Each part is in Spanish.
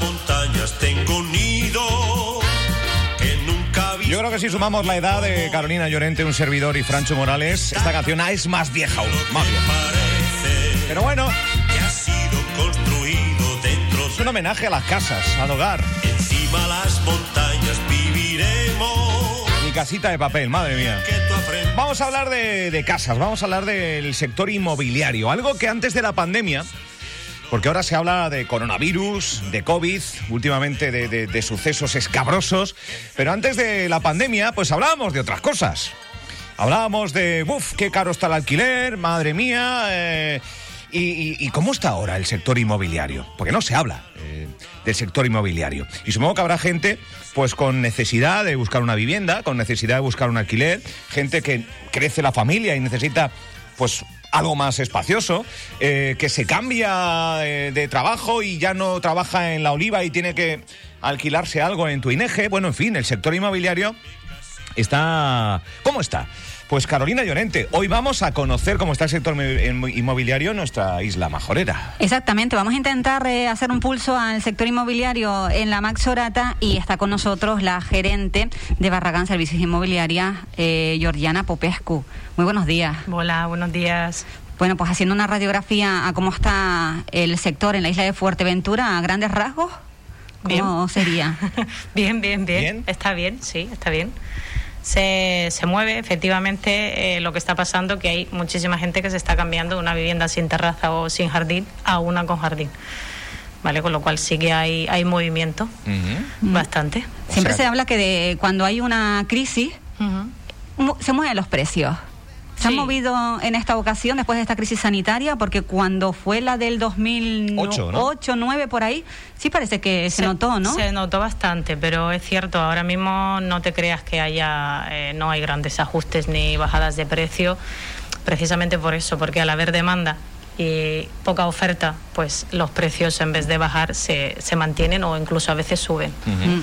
Montañas tengo nido. Yo creo que si sumamos la edad de Carolina Llorente, un servidor y Francho Morales, esta canción es más vieja aún, más vieja. Pero bueno, que ha sido construido dentro es un homenaje a las casas, al hogar. Encima las montañas viviremos. Mi casita de papel, madre mía. Vamos a hablar de, de casas, vamos a hablar del sector inmobiliario, algo que antes de la pandemia, porque ahora se habla de coronavirus, de COVID, últimamente de, de- sucesos escabrosos, pero antes de la pandemia, pues hablábamos de otras cosas. Hablábamos de, uff, qué caro está el alquiler, madre mía, eh, y, y- y cómo está ahora el sector inmobiliario? Porque no se habla eh, del sector inmobiliario. Y supongo que habrá gente, pues con necesidad de buscar una vivienda, con necesidad de buscar un alquiler, gente que crece la familia y necesita, pues algo más espacioso, eh, que se cambia eh, de trabajo y ya no trabaja en la oliva y tiene que alquilarse algo en tu INEGE. Bueno, en fin, el sector inmobiliario está... ¿Cómo está? Pues Carolina Llorente, hoy vamos a conocer cómo está el sector inmo- inmobiliario en nuestra isla majorera. Exactamente, vamos a intentar eh, hacer un pulso al sector inmobiliario en la Max Orata y está con nosotros la gerente de Barragán Servicios Inmobiliaria, eh, Georgiana Popescu. Muy buenos días. Hola, buenos días. Bueno, pues haciendo una radiografía a cómo está el sector en la isla de Fuerteventura a grandes rasgos, ¿cómo Bien. sería? bien, bien, bien, ¿Bien? Está bien, sí, está bien. Se, se mueve efectivamente eh, lo que está pasando, que hay muchísima gente que se está cambiando de una vivienda sin terraza o sin jardín a una con jardín. ¿Vale? Con lo cual sí que hay, hay movimiento, bastante. Siempre sea- se habla que de, cuando hay una crisis se mueven los precios. ¿Se han Sí. movido en esta ocasión después de esta crisis sanitaria? Porque cuando fue la del 2008, Ocho, ¿no? 9 por ahí, sí parece que se, notó, ¿no? Se notó bastante, pero es cierto, ahora mismo no te creas que haya, eh, no hay grandes ajustes ni bajadas de precio, precisamente por eso, porque al haber demanda y poca oferta, pues los precios en vez de bajar se, se mantienen o incluso a veces suben. Mm.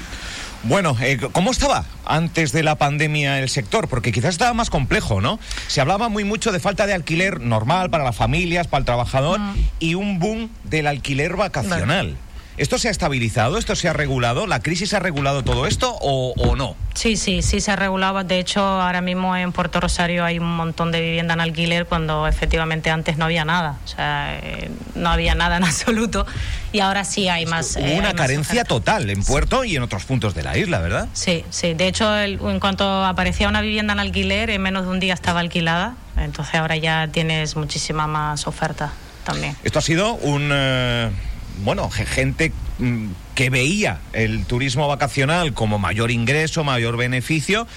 Bueno, eh, ¿cómo estaba antes de la pandemia el sector? Porque quizás estaba más complejo, ¿no? Se hablaba muy mucho de falta de alquiler normal para las familias, para el trabajador, y un boom del alquiler vacacional. ¿Esto se ha estabilizado? ¿Esto se ha regulado? ¿La crisis ha regulado todo esto o, o no? Sí, sí, sí se regulaba. De hecho, ahora mismo en Puerto Rosario hay un montón de vivienda en alquiler cuando efectivamente antes no había nada. O sea, eh, no había nada en absoluto. Y ahora sí hay más. Hubo eh, una hay más carencia oferta. total en Puerto y en otros puntos de la isla, ¿verdad? Sí, sí. De hecho, el- en cuanto aparecía una vivienda en alquiler, en menos de un día estaba alquilada. Entonces ahora ya tienes muchísima más oferta también. Esto ha sido un... eh, bueno, ge- gente mm, que veía el turismo vacacional como mayor ingreso, mayor beneficio,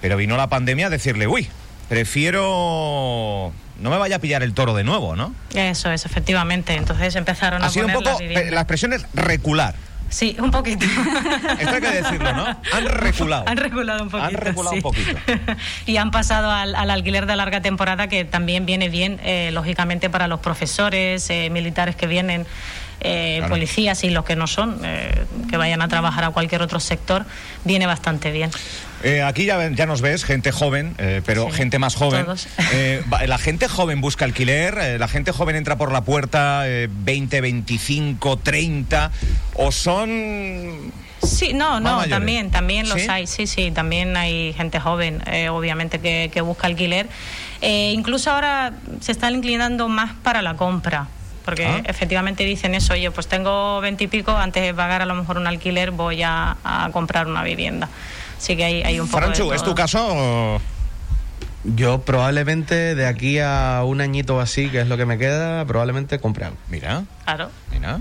pero vino la pandemia a decirle, uy, prefiero... No me vaya a pillar el toro de nuevo, ¿no? Eso es, efectivamente. Entonces empezaron Ha a sido un poco... la eh. La expresión es recular. Sí, un poquito. Esto hay que decirlo, ¿no? Han reculado. Han reculado un poquito. Han reculado sí. un poquito. y han pasado al, al alquiler de larga temporada, que también viene bien, eh, lógicamente, para los profesores, eh, militares que vienen, eh, Claro. policías y los que no son, eh, que vayan a trabajar a cualquier otro sector, viene bastante bien. Eh, aquí ya, ya nos ves, gente joven, pero Sí, gente más joven. la gente joven busca alquiler, la gente joven entra por la puerta eh, 20, 25, 30, o son... Sí, no, no, mayores. también, también los ¿Sí? hay, sí, sí, también hay gente joven, eh, obviamente, que, que busca alquiler. Eh, incluso ahora se están inclinando más para la compra, porque Ah. efectivamente dicen eso, oye, pues tengo veintipico, antes de pagar a lo mejor un alquiler voy a, a comprar una vivienda. Así que hay, hay un poco de Franchu, ¿es tu caso? o- Yo probablemente de aquí a un añito o así, que es lo que me queda, probablemente compre algo. Mira, Claro. mira.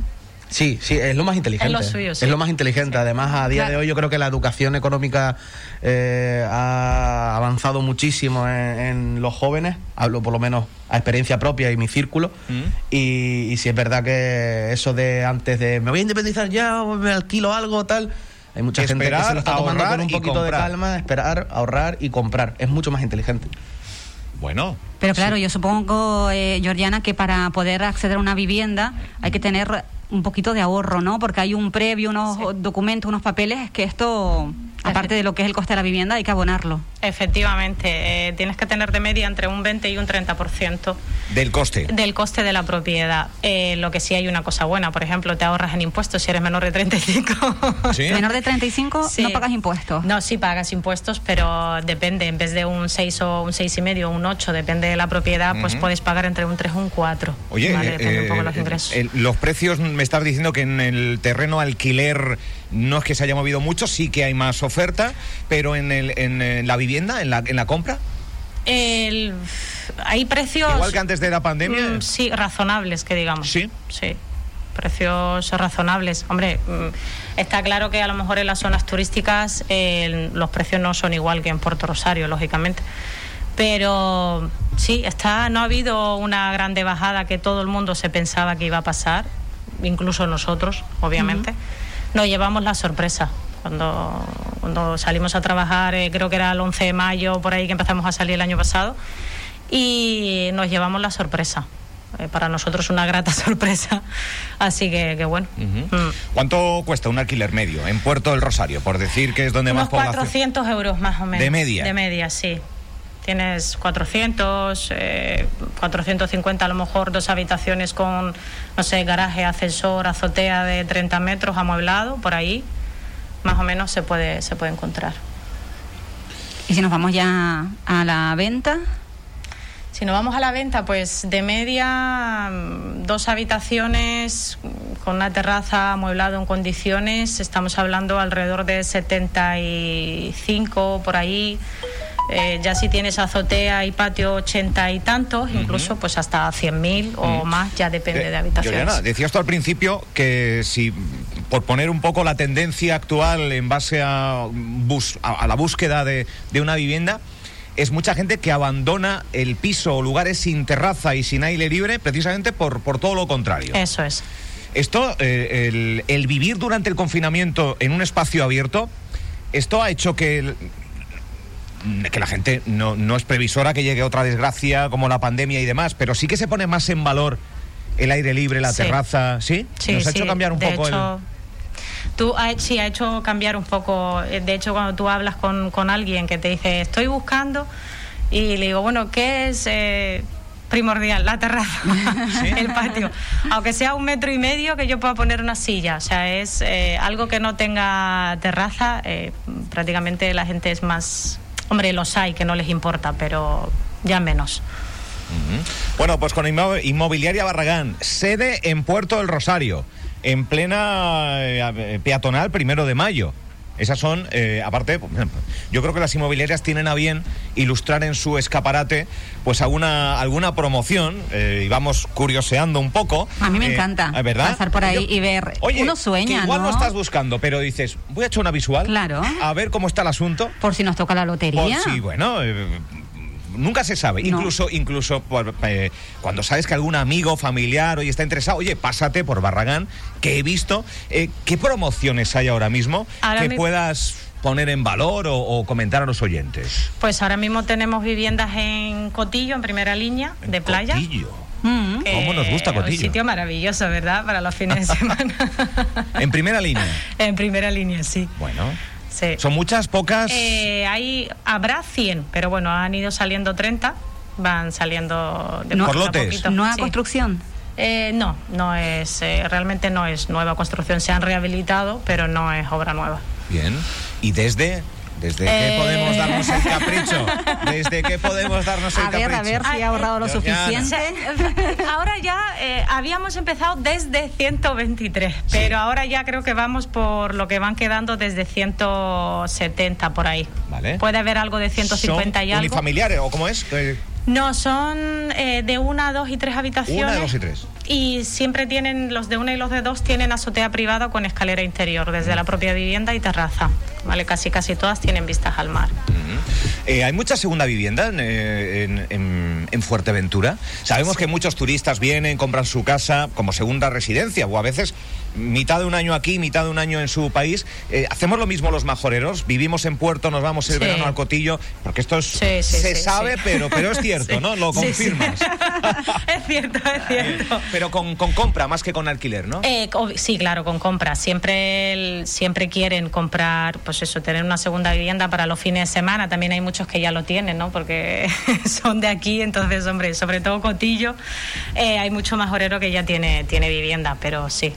Sí, sí, es lo más inteligente. Es lo suyo, sí. Es lo más inteligente. Además, a día Claro. de hoy yo creo que la educación económica eh, ha avanzado muchísimo en, en los jóvenes. Hablo por lo menos a experiencia propia y mi círculo. Mm. Y, y si es verdad que eso de antes de me voy a independizar ya o me alquilo algo tal. Hay mucha gente que se lo está tomando con un poquito de calma, esperar, ahorrar y comprar. Es mucho más inteligente. Bueno, Pero claro, yo supongo, eh, Georgiana, que para poder acceder a una vivienda hay que tener un poquito de ahorro, ¿no? Porque hay un previo, unos Sí. documentos, unos papeles, que esto aparte de lo que es el coste de la vivienda, hay que abonarlo. Efectivamente, eh, tienes que tener de media entre un 20 y un 30% Del coste. del coste de la propiedad. Eh, lo que sí hay una cosa buena, por ejemplo, te ahorras en impuestos si eres menor de 35. ¿Sí? Menor de 35 Sí. no pagas impuestos. No, sí pagas impuestos, pero depende, en vez de un 6 o un seis y medio, un 8, depende de la propiedad, pues puedes pagar entre un 3 o un 4. Oye, Vale, eh, depende un poco eh, los ingresos. el- los precios, me estás diciendo que en el terreno alquiler no es que se haya movido mucho, sí que hay más oferta, pero en, el, en, eh, la vivienda, en la, en la compra, El- hay precios... igual que antes de la pandemia. Mm, sí, razonables, que digamos. ¿Sí? Sí. Precios razonables. Hombre, mm, está claro que a lo mejor en las zonas turísticas eh, los precios no son igual que en Puerto Rosario, lógicamente. Pero sí, está, no ha habido una grande bajada que todo el mundo se pensaba que iba a pasar, incluso nosotros, obviamente. Nos llevamos la sorpresa. Cuando, cuando salimos a trabajar, eh, creo que era el 11 de mayo, por ahí que empezamos a salir el año pasado, y nos llevamos la sorpresa. Eh, para nosotros una grata sorpresa. Así que, que bueno. Mm. ¿Cuánto cuesta un alquiler medio en Puerto del Rosario? Por decir que es donde Unos más población. 400 euros más o menos. ¿De media? De media, sí. Tienes 400, eh, 450 a lo mejor, dos habitaciones con, no sé, garaje, ascensor, azotea de 30 metros, amueblado, por ahí. Más o menos se puede, se puede encontrar. Y si nos vamos ya a la venta, Si nos vamos a la venta, pues de media, dos habitaciones con una terraza amueblado en condiciones, estamos hablando alrededor de 75 por ahí. Eh, ya si tienes azotea y patio 80 y tantos, incluso pues hasta 100.000 o más, ya depende Eh, de habitaciones. Decías tú al principio que si, por poner un poco la tendencia actual en base a, bus- a, a la búsqueda de, de una vivienda, es mucha gente que abandona el piso o lugares sin terraza y sin aire libre precisamente por, por todo lo contrario. Eso es. Esto, eh, el, el vivir durante el confinamiento en un espacio abierto, esto ha hecho que, el- que la gente no, no es previsora que llegue otra desgracia como la pandemia y demás, pero sí que se pone más en valor el aire libre, la Sí. terraza, ¿sí? Sí, Nos ha sí. hecho cambiar un de poco hecho, Tú, ha, sí, ha hecho cambiar un poco. eh, De hecho, cuando tú hablas con, con alguien que te dice, estoy buscando, y le digo, bueno, ¿qué es eh, primordial? La terraza, el patio. Aunque sea un metro y medio que yo pueda poner una silla. O sea, es eh, algo que no tenga terraza, eh, prácticamente la gente es más... Hombre, los hay que no les importa, pero ya menos. Bueno, pues con Inmo- Inmobiliaria Barragán, sede en Puerto del Rosario, en plena eh, peatonal primero de mayo. Esas son, eh, aparte, yo creo que las inmobiliarias tienen a bien ilustrar en su escaparate pues alguna, alguna promoción eh, y vamos curioseando un poco. a mí me Eh, encanta ¿verdad? pasar por ahí Yo- y ver. Oye, Uno que sueña, igual no ¿no? estás buscando, pero dices, voy a echar una visual. Claro. A ver cómo está el asunto. Por si nos toca la lotería. Por si, bueno, eh, nunca se sabe. No. Incluso, incluso por, eh, cuando sabes que algún amigo, familiar, hoy está interesado, oye, pásate por Barragán, que he visto. eh, ¿Qué promociones hay ahora mismo Ahora que mi- puedas poner en valor o, o comentar a los oyentes? Pues ahora mismo tenemos viviendas en Cotillo, en primera línea, de playa. Cotillo. Mm. que ¿Cómo nos gusta es Cotillo? Un sitio maravilloso, ¿verdad? Para los fines de semana. En primera línea. en primera línea, sí. Bueno, sí. son muchas, pocas. Eh, hay, habrá 100, pero bueno, han ido saliendo 30. Van saliendo de No- poquito a Por lotes. poquito. Nueva Sí. construcción. Eh, no, no es, eh, realmente no es nueva construcción. Se han rehabilitado, pero no es obra nueva. Bien. ¿Y desde? ¿Desde qué Eh. podemos darnos el capricho? ¿Desde qué podemos darnos el A ver, capricho? a ver si ha ahorrado lo suficiente. Ahora ya eh, habíamos empezado desde 123, pero ahora ya creo que vamos por lo que van quedando desde 170 por ahí. Vale. Puede haber algo de 150 ¿Son y algo. unifamiliares o cómo es? No, son eh, de una, dos y tres habitaciones. Una, dos y tres. Y siempre tienen, los de una y los de dos tienen azotea privada con escalera interior, desde la propia vivienda y terraza. Vale, casi casi todas tienen vistas al mar. Eh, ¿Hay mucha segunda vivienda en, eh, en- en- en Fuerteventura? Sabemos que muchos turistas vienen, compran su casa como segunda residencia o a veces mitad de un año aquí, mitad de un año en su país. Eh, ¿Hacemos lo mismo los majoreros? ¿Vivimos en Puerto, nos vamos el Sí. verano al cotillo? Porque esto es- Sí, sí, se sí, sabe, sí. Pero, pero es cierto, Sí. ¿no? Lo Sí, sí. confirmas. es cierto, es cierto. Pero con, con compra más que con alquiler, ¿no? Eh, sí, claro, con compras. Siempre, el- siempre quieren comprar, pues eso, tener una segunda vivienda para los fines de semana. También hay muchos que ya lo tienen, ¿no? Porque son de aquí, entonces, hombre, sobre todo Cotillo, eh, hay mucho más orero que ya tiene, tiene vivienda, pero sí.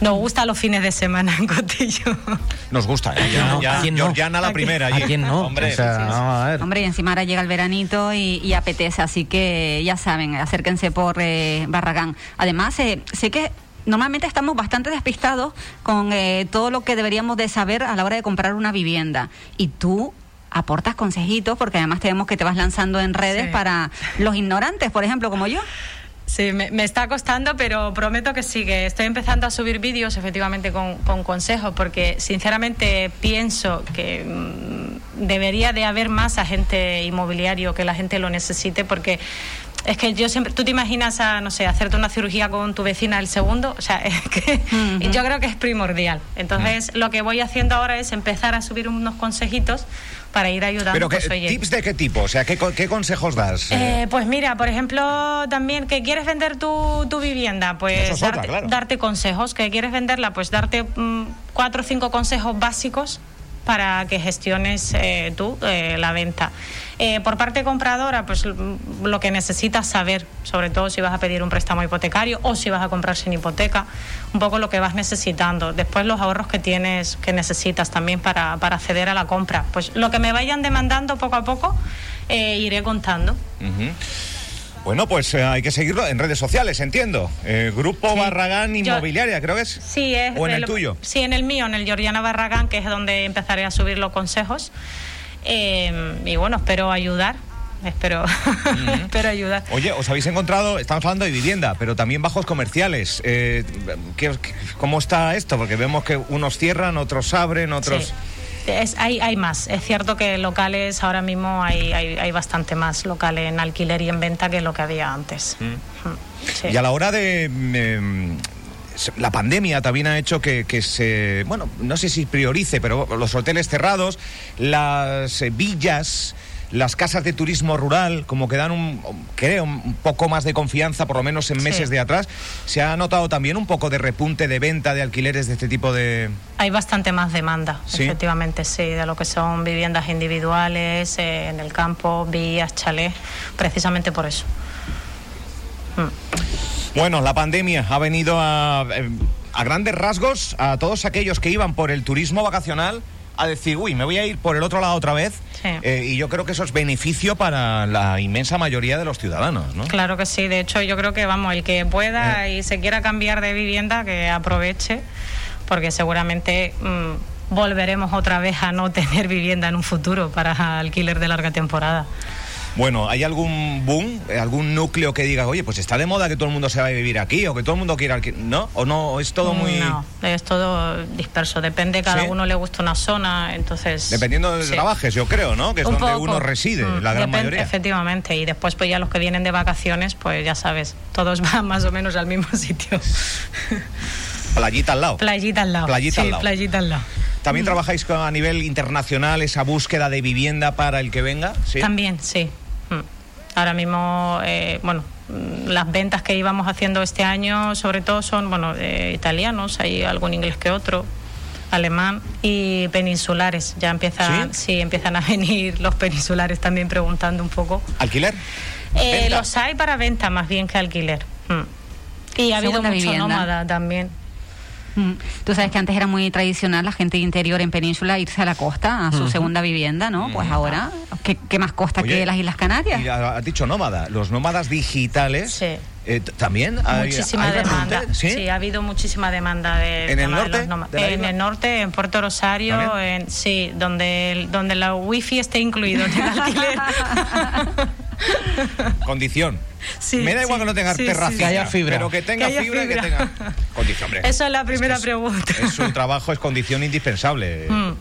Nos gusta los fines de semana en Cotillo. Nos gusta, ¿eh? Ya, No, ya- ¿a quién no? Georgiana la ¿A quién- primera allí. ¿A quién no? Hombre, O sea, sí, sí, sí. vamos a ver. Hombre, y encima ahora llega el veranito y, y apetece, así que ya saben, acérquense por eh, Barragán. Además, eh, sé que normalmente estamos bastante despistados con eh, todo lo que deberíamos de saber a la hora de comprar una vivienda. Y tú aportas consejitos, porque además te vemos que te vas lanzando en redes Sí. para los ignorantes, por ejemplo, como yo. Sí, me, me está costando, pero prometo que sí, que estoy empezando a subir vídeos efectivamente con, con consejos, porque sinceramente pienso que mm, debería de haber más agente inmobiliario, que la gente lo necesite, porque es que yo siempre, tú te imaginas a, no sé, hacerte una cirugía con tu vecina el segundo, o sea, es que Ujú. yo creo que es primordial. Entonces, lo que voy haciendo ahora es empezar a subir unos consejitos para ir ayudando. Pero ¿qué, pues, ¿tips de qué tipo? O sea, ¿qué, co- qué consejos das? eh, pues mira, por ejemplo, también que quieres vender tu, tu vivienda, pues es otra, darte, claro. darte consejos, que quieres venderla, pues darte mm, cuatro o cinco consejos básicos para que gestiones eh, tú eh, la venta. Eh, por parte compradora, pues lo que necesitas saber, sobre todo si vas a pedir un préstamo hipotecario o si vas a comprar sin hipoteca, un poco lo que vas necesitando. Después los ahorros que tienes, que necesitas también para, para acceder a la compra. Pues lo que me vayan demandando poco a poco, iré contando. Ujú. Bueno, pues eh, hay que seguirlo en redes sociales, entiendo. Eh, Grupo Sí. Barragán Yo- Inmobiliaria, creo que es. Sí, es ¿O en el tuyo? Sí, en el mío, en el Georgiana Barragán, que es donde empezaré a subir los consejos. Eh, y bueno, espero ayudar. Espero, espero ayudar. Oye, os habéis encontrado, estamos hablando de vivienda, pero también bajos comerciales. Eh, ¿qué- qué- ¿Cómo está esto? Porque vemos que unos cierran, otros abren, otros... Sí. Es, hay, hay más. Es cierto que locales, ahora mismo hay, hay, hay bastante más locales en alquiler y en venta que lo que había antes. Mm, sí. Y a la hora de... mm, se- la pandemia también ha hecho que, que se, bueno, no sé si priorice, pero los hoteles cerrados, las eh, villas, las casas de turismo rural, como que dan un, creo, un poco más de confianza, por lo menos en Sí. meses de atrás, se ha notado también un poco de repunte de venta de alquileres de este tipo de... Hay bastante más demanda, Sí. efectivamente, sí, de lo que son viviendas individuales, eh, en el campo, vías, chalés, precisamente por eso. Mm. Bueno, la pandemia ha venido a, eh, a grandes rasgos a todos aquellos que iban por el turismo vacacional a decir, uy, me voy a ir por el otro lado otra vez. Sí. Eh, y yo creo que eso es beneficio para la inmensa mayoría de los ciudadanos, ¿no? Claro que sí, de hecho yo creo que vamos, el que pueda y se quiera cambiar de vivienda, que aproveche, porque seguramente mm, volveremos otra vez a no tener vivienda en un futuro para alquiler de larga temporada. Bueno, ¿hay algún boom, algún núcleo que diga, oye, pues está de moda que todo el mundo se va a vivir aquí o que todo el mundo quiera alquilar? ¿No? ¿O no? ¿Es todo muy...? No, es todo disperso, depende, cada ¿Sí? uno le gusta una zona, entonces... Dependiendo de sí. trabajes, yo creo, ¿no? Que es Un donde poco. uno reside, Mm, la gran mayoría. Efectivamente, y después pues ya los que vienen de vacaciones, pues ya sabes, todos van más o menos al mismo sitio. Playita al lado. Playita al lado. Playita sí, al lado. playita al lado. ¿También trabajáis con- a nivel internacional esa búsqueda de vivienda para el que venga? ¿Sí? También, sí. Ahora mismo, eh, bueno, las ventas que íbamos haciendo este año, sobre todo son, bueno, eh, italianos, hay algún inglés que otro, alemán y peninsulares. Ya empiezan, ¿Sí? sí, empiezan a venir los peninsulares también preguntando un poco. ¿Alquiler? Eh, los hay para venta más bien que alquiler. Mm. Y ha habido mucho vivienda. nómada también. Mm. Tú sabes que antes era muy tradicional la gente de interior en península irse a la costa, a su segunda vivienda, ¿no? Pues ahora, ¿qué, qué más costa Oye, que las Islas Canarias? Y ha- has dicho nómada. Los nómadas digitales Sí. eh, también hay, muchísima hay demanda. ¿sí? ¿Sí? ha habido muchísima demanda de ¿En el de norte los de En el norte, en Puerto Rosario, ¿También? en, sí, donde el- donde la wifi esté incluido en el alquiler. Condición. Sí, Me da igual sí, que no tenga sí, terracita, sí, Que haya fibra. pero que tenga Que fibra, y que tenga condición. hombre. Eso es la primera que pregunta. Es su trabajo es condición indispensable. Mm.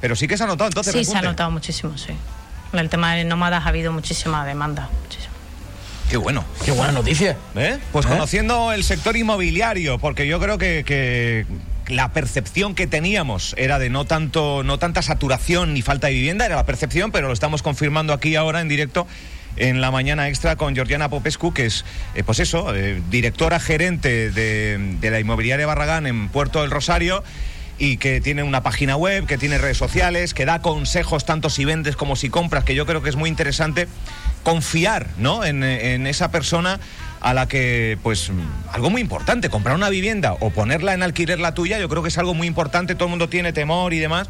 Pero sí que se ha notado entonces. Sí, se ha notado muchísimo, sí. En el tema de nómadas ha habido muchísima demanda. muchísimo. Qué bueno. Qué buena noticia. ¿Eh? Pues ¿Eh? conociendo el sector inmobiliario, porque yo creo que, que la percepción que teníamos era de no tanto, no tanta saturación ni falta de vivienda, era la percepción, pero lo estamos confirmando aquí ahora en directo en la mañana extra con Georgiana Popescu, que es, eh, pues eso, eh, directora gerente de, la inmobiliaria Barragán en Puerto del Rosario y que tiene una página web, que tiene redes sociales, que da consejos tanto si vendes como si compras, que yo creo que es muy interesante confiar ¿no? en esa persona a la que, pues, algo muy importante, comprar una vivienda o ponerla en alquiler la tuya, yo creo que es algo muy importante, todo el mundo tiene temor y demás.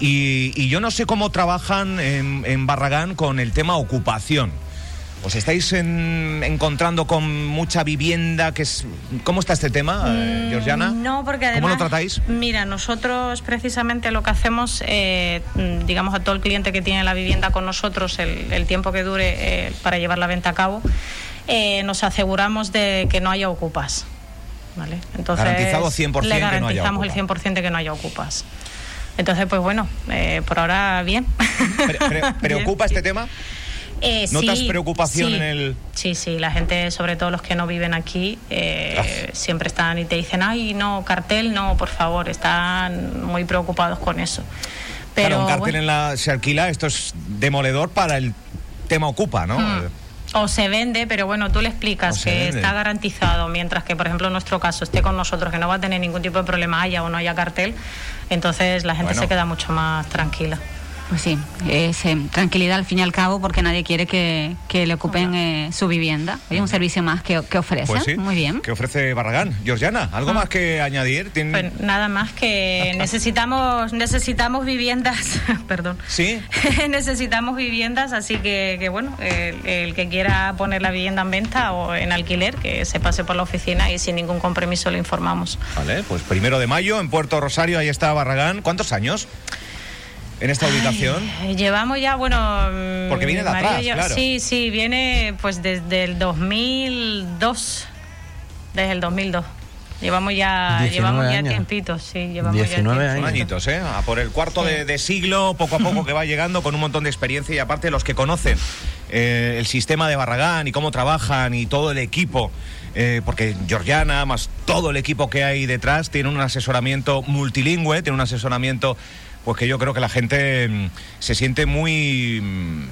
Y, y yo no sé cómo trabajan en, en Barragán con el tema ocupación. ¿Os estáis en- encontrando con mucha vivienda? Que es, ¿Cómo está este tema, eh, Mm, Georgiana? No, porque además. ¿Cómo lo tratáis? Mira, nosotros precisamente lo que hacemos, eh, mm, digamos, a todo el cliente que tiene la vivienda con nosotros, el, el tiempo que dure eh, para llevar la venta a cabo, eh, nos aseguramos de que no haya ocupas. ¿Vale? Entonces, Garantizado 100% le que no haya garantizamos el ocupa. 100% de que no haya ocupas. Entonces, pues bueno, eh, por ahora bien. Pre- pre- ¿Preocupa Bien. este tema? Eh, ¿Notas sí, preocupación sí. en el- Sí, sí, la gente, sobre todo los que no viven aquí, eh, siempre están y te dicen, ay, no, cartel, no, por favor, están muy preocupados con eso. Pero, claro, un cartel bueno, en la, se alquila, esto es demoledor para el tema ocupa, ¿no? mm, o se vende, pero bueno, tú le explicas que vende. está garantizado, mientras que, por ejemplo, en nuestro caso esté con nosotros, que no va a tener ningún tipo de problema, haya o no haya cartel, entonces la gente Bueno. se queda mucho más tranquila. Pues sí, es eh, tranquilidad al fin y al cabo porque nadie quiere que, que le ocupen eh, su vivienda. Oye, un servicio más que, que ofrece. Pues sí. Muy bien. ¿Qué ofrece Barragán? Georgiana, ¿algo más que añadir? ¿Tiene- Pues nada más que necesitamos necesitamos viviendas, perdón. Sí. necesitamos viviendas, así que, que bueno, el, el que quiera poner la vivienda en venta o en alquiler, que se pase por la oficina y sin ningún compromiso le informamos. Vale, pues primero de mayo en Puerto Rosario, ahí está Barragán. ¿Cuántos años en esta ubicación? Eh, Llevamos ya, bueno... mm, Porque viene de atrás, ya- claro. Sí, sí, viene pues desde el 2002, desde el 2002. Llevamos ya, 19 llevamos ya años. tiempitos, sí, llevamos 19 ya años. añitos, ¿eh? A por el cuarto Sí. de, de siglo, poco a poco que va llegando con un montón de experiencia y aparte los que conocen eh, el sistema de Barragán y cómo trabajan y todo el equipo, eh, porque Georgiana, más todo el equipo que hay detrás, tiene un asesoramiento multilingüe, tiene un asesoramiento pues que yo creo que la gente mm, se siente muy... mm,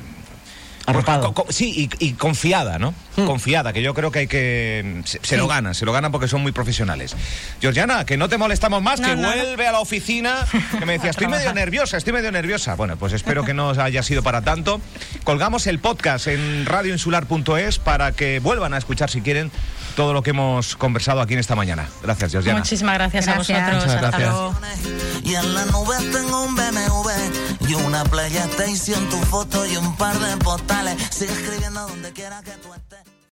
Arropado. Co- co- sí, y, y confiada, ¿no? Confiada, que yo creo que hay que... Se, se lo ganan, se lo ganan porque son muy profesionales. Georgiana, que no te molestamos más, No, que no, no. vuelve a la oficina, que me decía, estoy medio nerviosa, estoy medio nerviosa. Bueno, pues espero que no haya sido para tanto. Colgamos el podcast en radioinsular.es para que vuelvan a escuchar, si quieren, todo lo que hemos conversado aquí en esta mañana. Gracias, Georgiana. Muchísimas gracias, Gracias. a vosotros. Muchas Hasta gracias. luego. Y en la nube tengo un BMW y una PlayStation, tu foto y un par de postales. Sigue escribiendo donde quiera que tú estés.